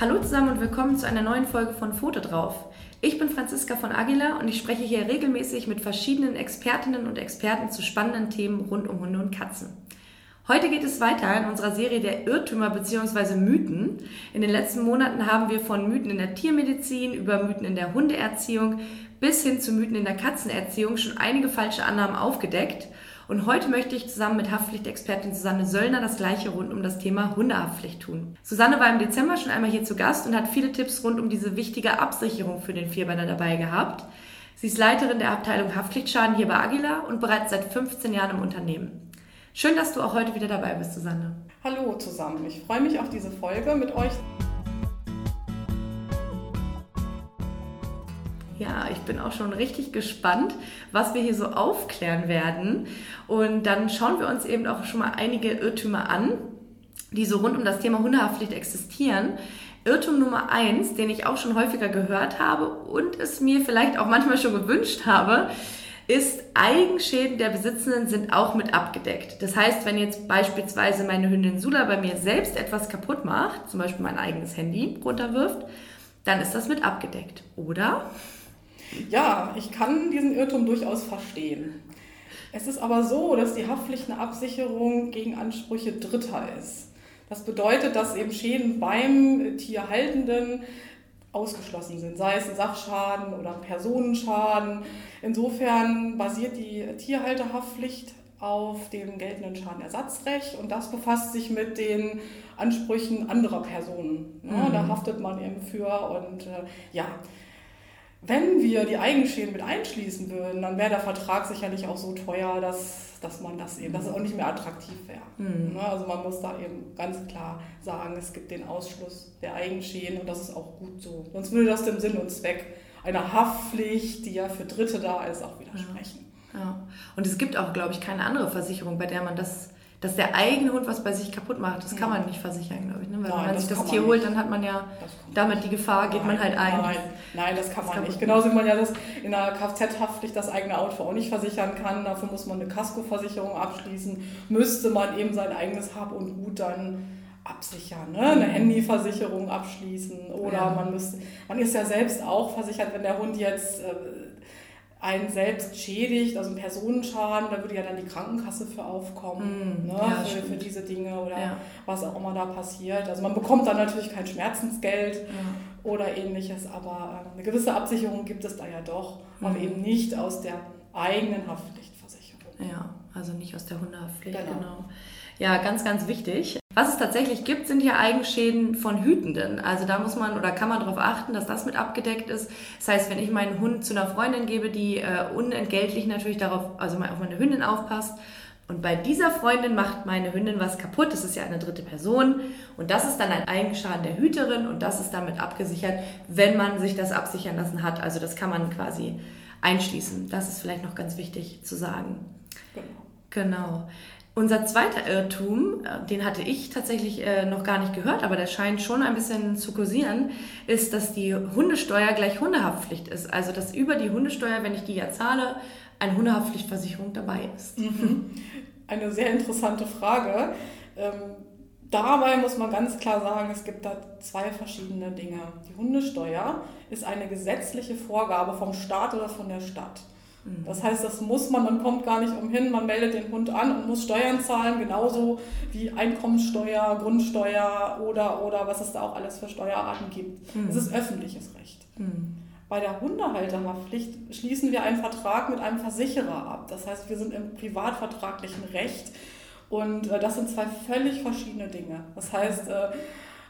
Hallo zusammen und willkommen zu einer neuen Folge von Foto drauf. Ich bin Franziska von Aguilar und ich spreche hier regelmäßig mit verschiedenen Expertinnen und Experten zu spannenden Themen rund um Hunde und Katzen. Heute geht es weiter in unserer Serie der Irrtümer bzw. Mythen. In den letzten Monaten haben wir von Mythen in der Tiermedizin über Mythen in der Hundeerziehung bis hin zu Mythen in der Katzenerziehung schon einige falsche Annahmen aufgedeckt und heute möchte ich zusammen mit Haftpflichtexpertin Susanne Söllner das gleiche rund um das Thema Hundehaftpflicht tun. Susanne war im Dezember schon einmal hier zu Gast und hat viele Tipps rund um diese wichtige Absicherung für den Vierbeiner dabei gehabt. Sie ist Leiterin der Abteilung Haftpflichtschaden hier bei Agila und bereits seit 15 Jahren im Unternehmen. Schön, dass du auch heute wieder dabei bist, Susanne. Hallo zusammen. Ich freue mich auf diese Folge mit euch. Ja, ich bin auch schon richtig gespannt, was wir hier so aufklären werden. Und dann schauen wir uns eben auch schon mal einige Irrtümer an, die so rund um das Thema Hundehaftpflicht existieren. Irrtum Nummer eins, den ich auch schon häufiger gehört habe und es mir vielleicht auch manchmal schon gewünscht habe, ist, Eigenschäden der Besitzenden sind auch mit abgedeckt. Das heißt, wenn jetzt beispielsweise meine Hündin Sula bei mir selbst etwas kaputt macht, zum Beispiel mein eigenes Handy runterwirft, dann ist das mit abgedeckt, oder? Ja, ich kann diesen Irrtum durchaus verstehen. Es ist aber so, dass die Haftpflicht eine Absicherung gegen Ansprüche Dritter ist. Das bedeutet, dass eben Schäden beim Tierhaltenden ausgeschlossen sind, sei es ein Sachschaden oder ein Personenschaden. Insofern basiert die Tierhalterhaftpflicht auf dem geltenden Schadenersatzrecht und das befasst sich mit den Ansprüchen anderer Personen. Ja, mhm. Da haftet man eben für und äh, ja, wenn wir die Eigenschäden mit einschließen würden, dann wäre der Vertrag sicherlich auch so teuer, dass, dass man das eben, dass es auch nicht mehr attraktiv wäre. Mhm. Ne, also man muss da eben ganz klar sagen, es gibt den Ausschluss der Eigenschäden und das ist auch gut so. Sonst würde das dem Sinn und Zweck einer Haftpflicht, die ja für Dritte da ist, auch widersprechen. Ja. ja. Und es gibt auch, glaube ich, keine andere Versicherung, bei der man das dass der eigene Hund was bei sich kaputt macht, das kann man nicht versichern, glaube ich. Ne? Weil nein, wenn man sich das Tier holt, dann hat man ja damit die Gefahr, geht nein, man halt ein. Nein, nein das kann das man nicht. Genauso wie man ja das in der Kfz-Haftpflicht das eigene Auto auch nicht versichern kann. Dafür muss man eine Kaskoversicherung abschließen. Müsste man eben sein eigenes Hab und Gut dann absichern, ne? eine Handyversicherung abschließen oder ja. man müsste, man ist ja selbst auch versichert, wenn der Hund jetzt äh, einen selbst schädigt, also einen Personenschaden, da würde ja dann die Krankenkasse für aufkommen, mm, ne, ja, für, für, diese Dinge oder ja. was auch immer da passiert. Also man bekommt dann natürlich kein Schmerzensgeld ja. oder ähnliches, aber äh, eine gewisse Absicherung gibt es da ja doch, mm. aber eben nicht aus der eigenen Haftpflichtversicherung. Ja, also nicht aus der Hundehaftpflicht, genau. genau. Ja, ganz, ganz wichtig. Was es tatsächlich gibt, sind ja Eigenschäden von Hütenden. Also da muss man oder kann man darauf achten, dass das mit abgedeckt ist. Das heißt, wenn ich meinen Hund zu einer Freundin gebe, die äh, unentgeltlich natürlich darauf, also auf meine Hündin aufpasst und bei dieser Freundin macht meine Hündin was kaputt, das ist ja eine dritte Person und das ist dann ein Eigenschaden der Hüterin und das ist damit abgesichert, wenn man sich das absichern lassen hat. Also das kann man quasi einschließen. Das ist vielleicht noch ganz wichtig zu sagen. Genau. genau. Unser zweiter Irrtum, äh, den hatte ich tatsächlich äh, noch gar nicht gehört, aber der scheint schon ein bisschen zu kursieren, ist, dass die Hundesteuer gleich Hundehaftpflicht ist. Also, dass über die Hundesteuer, wenn ich die ja zahle, eine Hundehaftpflichtversicherung dabei ist. Mhm. Eine sehr interessante Frage. Ähm, dabei muss man ganz klar sagen, es gibt da zwei verschiedene Dinge. Die Hundesteuer ist eine gesetzliche Vorgabe vom Staat oder von der Stadt. Das heißt, das muss man, man kommt gar nicht umhin, man meldet den Hund an und muss Steuern zahlen, genauso wie Einkommenssteuer, Grundsteuer oder, oder was es da auch alles für Steuerarten gibt. Mhm. Das ist öffentliches Recht. Mhm. Bei der Hundehalterhaftpflicht schließen wir einen Vertrag mit einem Versicherer ab. Das heißt, wir sind im privatvertraglichen Recht und äh, das sind zwei völlig verschiedene Dinge. Das heißt, äh,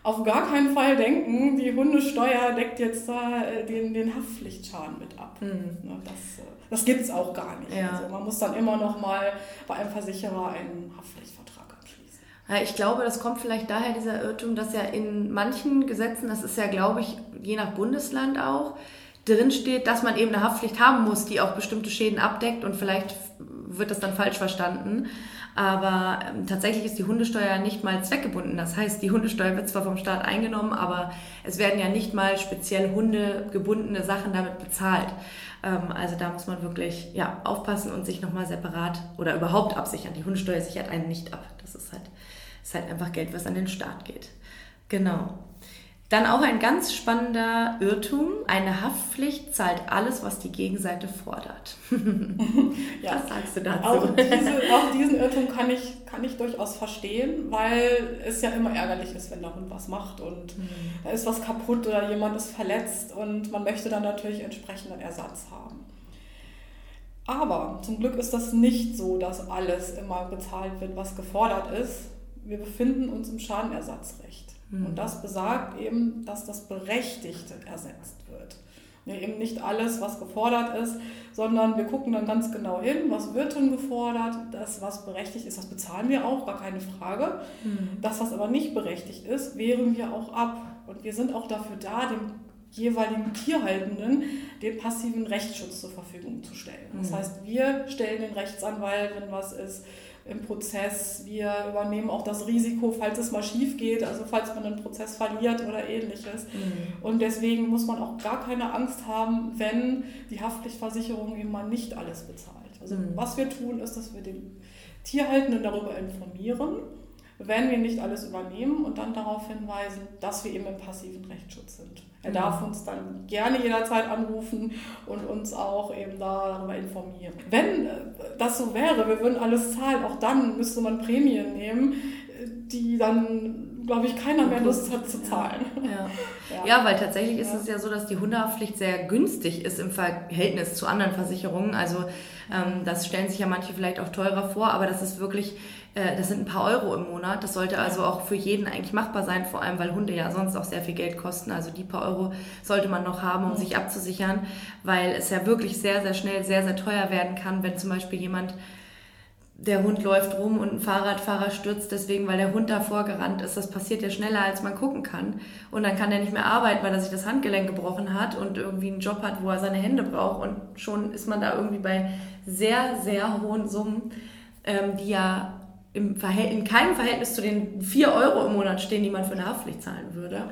auf gar keinen Fall denken, die Hundesteuer deckt jetzt da äh, den, den Haftpflichtschaden mit ab. Mhm. Das, das gibt es auch gar nicht. Ja. Also man muss dann immer noch mal bei einem Versicherer einen Haftpflichtvertrag abschließen. Ja, ich glaube, das kommt vielleicht daher, dieser Irrtum, dass ja in manchen Gesetzen, das ist ja, glaube ich, je nach Bundesland auch, drin steht, dass man eben eine Haftpflicht haben muss, die auch bestimmte Schäden abdeckt und vielleicht wird das dann falsch verstanden. Aber ähm, tatsächlich ist die Hundesteuer nicht mal zweckgebunden. Das heißt, die Hundesteuer wird zwar vom Staat eingenommen, aber es werden ja nicht mal speziell hundegebundene Sachen damit bezahlt. Ähm, also da muss man wirklich ja, aufpassen und sich nochmal separat oder überhaupt absichern. Die Hundesteuer sichert einen nicht ab. Das ist halt, ist halt einfach Geld, was an den Staat geht. Genau. Dann auch ein ganz spannender Irrtum. Eine Haftpflicht zahlt alles, was die Gegenseite fordert. ja. Was sagst du dazu? Auch, diese, auch, diesen Irrtum kann ich, kann ich durchaus verstehen, weil es ja immer ärgerlich ist, wenn der Hund was macht und mhm. da ist was kaputt oder jemand ist verletzt und man möchte dann natürlich entsprechenden Ersatz haben. Aber zum Glück ist das nicht so, dass alles immer bezahlt wird, was gefordert ist. Wir befinden uns im Schadenersatzrecht. Mhm. Und das besagt eben, dass das Berechtigte ersetzt wird. Ja, eben nicht alles, was gefordert ist, sondern wir gucken dann ganz genau hin, was wird denn gefordert, das, was berechtigt ist, das bezahlen wir auch, gar keine Frage. Mhm. Das, was aber nicht berechtigt ist, wehren wir auch ab. Und wir sind auch dafür da, dem jeweiligen Tierhaltenden den passiven Rechtsschutz zur Verfügung zu stellen. Das mhm. heißt, wir stellen den Rechtsanwalt, wenn was ist, im Prozess. Wir übernehmen auch das Risiko, falls es mal schief geht, also falls man einen Prozess verliert oder ähnliches. Mhm. Und deswegen muss man auch gar keine Angst haben, wenn die Haftpflichtversicherung eben mal nicht alles bezahlt. Also mhm. was wir tun, ist, dass wir den Tierhaltenden darüber informieren, wenn wir nicht alles übernehmen und dann darauf hinweisen, dass wir eben im passiven Rechtsschutz sind. Er darf uns dann gerne jederzeit anrufen und uns auch eben darüber informieren. Wenn äh, das so wäre, wir würden alles zahlen, auch dann müsste man Prämien nehmen, die dann, glaube ich, keiner mehr Lust hat zu zahlen. Ja, ja. ja weil tatsächlich ist es ja so, dass die Hundehaftpflicht sehr günstig ist im Verhältnis zu anderen Versicherungen. Also ähm, das stellen sich ja manche vielleicht auch teurer vor, aber das ist wirklich äh, das sind ein paar Euro im Monat. Das sollte also auch für jeden eigentlich machbar sein, vor allem weil Hunde ja sonst auch sehr viel Geld kosten. Also die paar Euro sollte man noch haben, um sich abzusichern, weil es ja wirklich sehr, sehr schnell sehr, sehr teuer werden kann, wenn zum Beispiel jemand der Hund läuft rum und ein Fahrradfahrer stürzt deswegen, weil der Hund davor gerannt ist. Das passiert ja schneller, als man gucken kann. Und dann kann er nicht mehr arbeiten, weil er sich das Handgelenk gebrochen hat und irgendwie einen Job hat, wo er seine Hände braucht. Und schon ist man da irgendwie bei sehr, sehr hohen Summen, ähm, die ja im in keinem Verhältnis zu den 4 Euro im Monat stehen, die man für eine Haftpflicht zahlen würde.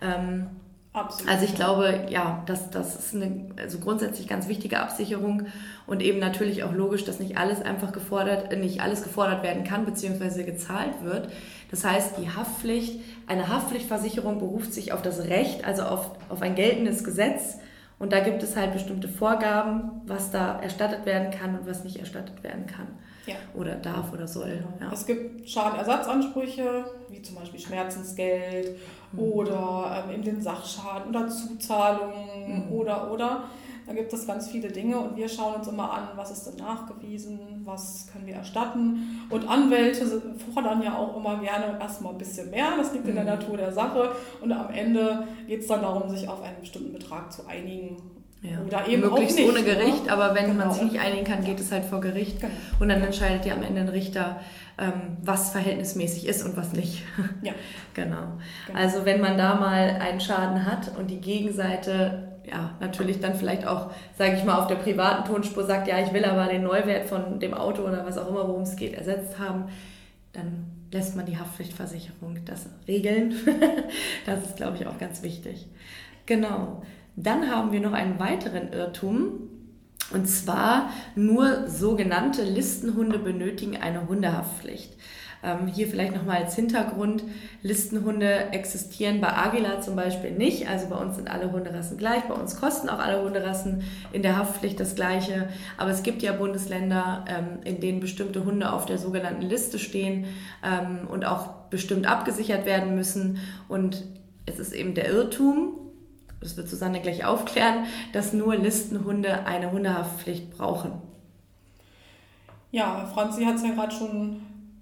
Ähm, Absolut. Also ich glaube, ja, das, das ist eine also grundsätzlich ganz wichtige Absicherung und eben natürlich auch logisch, dass nicht alles einfach gefordert, nicht alles gefordert werden kann bzw. gezahlt wird. Das heißt, die Haftpflicht, eine Haftpflichtversicherung beruft sich auf das Recht, also auf, auf ein geltendes Gesetz und da gibt es halt bestimmte Vorgaben, was da erstattet werden kann und was nicht erstattet werden kann ja. oder darf oder soll. Ja. Es gibt Schadenersatzansprüche, wie zum Beispiel Schmerzensgeld mhm. oder ähm, in den Sachschaden oder Zuzahlungen mhm. oder oder. Da gibt es ganz viele Dinge und wir schauen uns immer an, was ist denn nachgewiesen, was können wir erstatten. Und Anwälte fordern ja auch immer gerne erstmal ein bisschen mehr, das liegt in der mhm. Natur der Sache. Und am Ende geht es dann darum, sich auf einen bestimmten Betrag zu einigen ja. Oder eben Möglichst nicht, ohne Gericht, oder? aber wenn genau. man sich nicht einigen kann, geht es halt vor Gericht. Genau. Und dann entscheidet ja am Ende ein Richter, was verhältnismäßig ist und was nicht. Ja. genau. genau. Also wenn man da mal einen Schaden hat und die Gegenseite ja natürlich dann vielleicht auch, sage ich mal, auf der privaten Tonspur sagt, ja, ich will aber den Neuwert von dem Auto oder was auch immer, worum es geht, ersetzt haben, dann lässt man die Haftpflichtversicherung das regeln. das ist, glaube ich, auch ganz wichtig. Genau. Dann haben wir noch einen weiteren Irrtum. Und zwar nur sogenannte Listenhunde benötigen eine Hundehaftpflicht. Ähm, hier vielleicht nochmal als Hintergrund. Listenhunde existieren bei Agila zum Beispiel nicht. Also bei uns sind alle Hunderassen gleich. Bei uns kosten auch alle Hunderassen in der Haftpflicht das Gleiche. Aber es gibt ja Bundesländer, ähm, in denen bestimmte Hunde auf der sogenannten Liste stehen ähm, und auch bestimmt abgesichert werden müssen. Und es ist eben der Irrtum, das wird Susanne gleich aufklären, dass nur Listenhunde eine Hundehaftpflicht brauchen. Ja, Franzi hat es ja gerade schon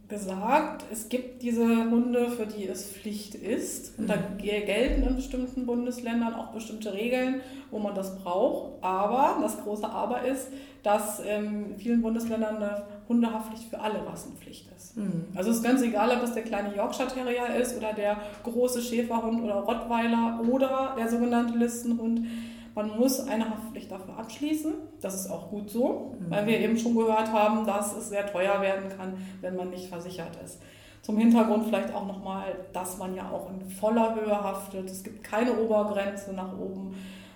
gesagt, es gibt diese Hunde, für die es Pflicht ist. Und da mhm. gelten in bestimmten Bundesländern auch bestimmte Regeln, wo man das braucht. Aber das große Aber ist, dass in vielen Bundesländern eine Hundehaftpflicht für alle Rassen Pflicht ist. Mhm. Also es ist ganz egal, ob das der kleine Yorkshire Terrier ist oder der große Schäferhund oder Rottweiler oder der sogenannte Listenhund. Man muss eine Haftpflicht dafür abschließen. Das ist auch gut so, mhm. weil wir eben schon gehört haben, dass es sehr teuer werden kann, wenn man nicht versichert ist. Zum Hintergrund vielleicht auch nochmal, dass man ja auch in voller Höhe haftet. Es gibt keine Obergrenze nach oben,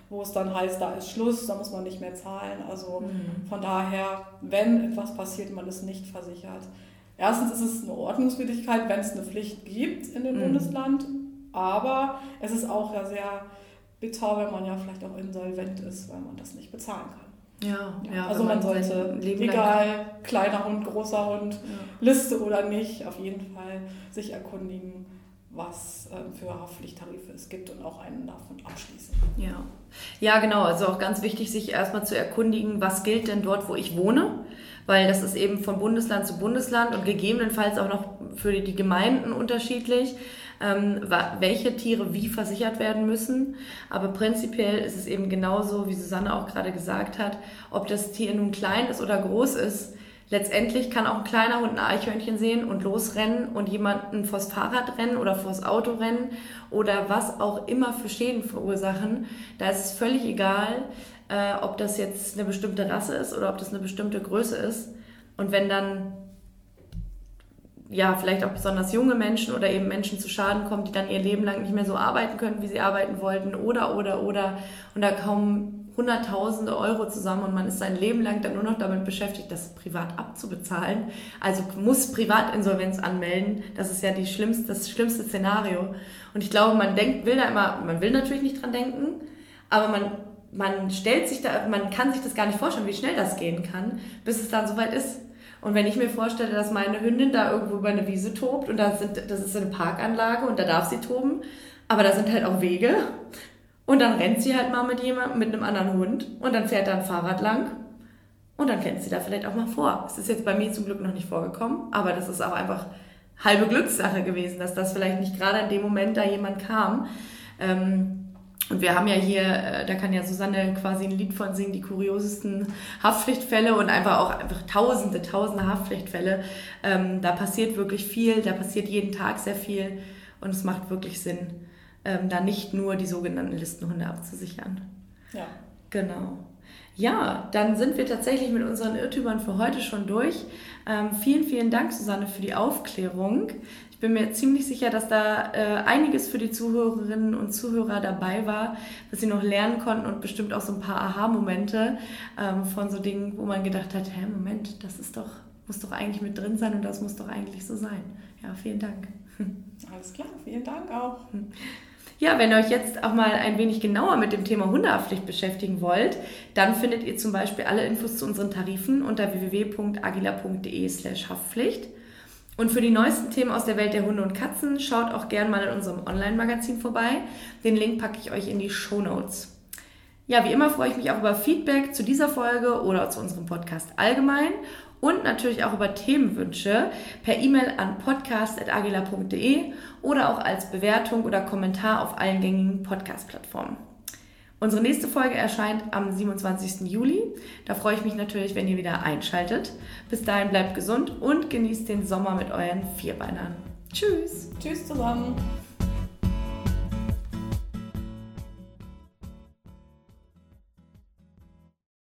wo es dann heißt, da ist Schluss, da muss man nicht mehr zahlen. Also mhm. von daher, wenn etwas passiert, man ist nicht versichert. Erstens ist es eine Ordnungswidrigkeit, wenn es eine Pflicht gibt in dem mhm. Bundesland aber es ist auch ja sehr bitter, wenn man ja vielleicht auch insolvent ist, weil man das nicht bezahlen kann. Ja, ja. also man, man sollte, egal, kleiner Hund, großer Hund, ja. Liste oder nicht, auf jeden Fall sich erkundigen, was äh, für Haftpflichttarife es gibt und auch einen davon abschließen. Ja. ja, genau. Also auch ganz wichtig, sich erstmal zu erkundigen, was gilt denn dort, wo ich wohne weil das ist eben von Bundesland zu Bundesland und gegebenenfalls auch noch für die Gemeinden unterschiedlich, ähm, welche Tiere wie versichert werden müssen. Aber prinzipiell ist es eben genauso, wie Susanne auch gerade gesagt hat, ob das Tier nun klein ist oder groß ist. Letztendlich kann auch ein kleiner Hund ein Eichhörnchen sehen und losrennen und jemanden vors Fahrrad rennen oder vors Auto rennen oder was auch immer für Schäden verursachen. Da ist es völlig egal äh, ob das jetzt eine bestimmte Rasse ist oder ob das eine bestimmte Größe ist. Und wenn dann ja, vielleicht auch besonders junge Menschen oder eben Menschen zu Schaden kommen, die dann ihr Leben lang nicht mehr so arbeiten können, wie sie arbeiten wollten, oder, oder, oder, und da kommen Hunderttausende Euro zusammen und man ist sein Leben lang dann nur noch damit beschäftigt, das privat abzubezahlen. Also muss Privatinsolvenz anmelden. Das ist ja die schlimmste, das schlimmste Szenario. Und ich glaube, man denkt, will da immer, man will natürlich nicht dran denken, aber man man stellt sich da, man kann sich das gar nicht vorstellen, wie schnell das gehen kann, bis es dann soweit ist. Und wenn ich mir vorstelle, dass meine Hündin da irgendwo über eine Wiese tobt und da sind, das ist eine Parkanlage und da darf sie toben, aber da sind halt auch Wege und dann rennt sie halt mal mit jemandem, mit einem anderen Hund und dann fährt da ein Fahrrad lang und dann kennt sie da vielleicht auch mal vor. Es ist jetzt bei mir zum Glück noch nicht vorgekommen, aber das ist auch einfach halbe Glückssache gewesen, dass das vielleicht nicht gerade in dem Moment da jemand kam. Ähm, und wir haben ja hier, äh, da kann ja Susanne quasi ein Lied von singen, die kuriosesten Haftpflichtfälle und einfach auch einfach tausende, tausende Haftpflichtfälle. Ähm, da passiert wirklich viel, da passiert jeden Tag sehr viel und es macht wirklich Sinn, ähm, da nicht nur die sogenannten Listenhunde abzusichern. Ja. Genau. Ja, dann sind wir tatsächlich mit unseren Irrtümern für heute schon durch. Ähm, vielen, vielen Dank, Susanne, für die Aufklärung. Ich bin mir ziemlich sicher, dass da äh, einiges für die Zuhörerinnen und Zuhörer dabei war, was sie noch lernen konnten und bestimmt auch so ein paar Aha-Momente ähm, von so Dingen, wo man gedacht hat, hä, Moment, das ist doch, muss doch eigentlich mit drin sein und das muss doch eigentlich so sein. Ja, vielen Dank. Alles klar, vielen Dank auch. Ja, wenn ihr euch jetzt auch mal ein wenig genauer mit dem Thema Hundehaftpflicht beschäftigen wollt, dann findet ihr zum Beispiel alle Infos zu unseren Tarifen unter www.agila.de slash Haftpflicht. Und für die neuesten Themen aus der Welt der Hunde und Katzen schaut auch gern mal in unserem Online-Magazin vorbei. Den Link packe ich euch in die Show Notes. Ja, wie immer freue ich mich auch über Feedback zu dieser Folge oder zu unserem Podcast allgemein und natürlich auch über Themenwünsche per E-Mail an podcast.agila.de oder auch als Bewertung oder Kommentar auf allen gängigen Podcast-Plattformen. Unsere nächste Folge erscheint am 27. Juli. Da freue ich mich natürlich, wenn ihr wieder einschaltet. Bis dahin bleibt gesund und genießt den Sommer mit euren Vierbeinern. Tschüss. Tschüss zusammen.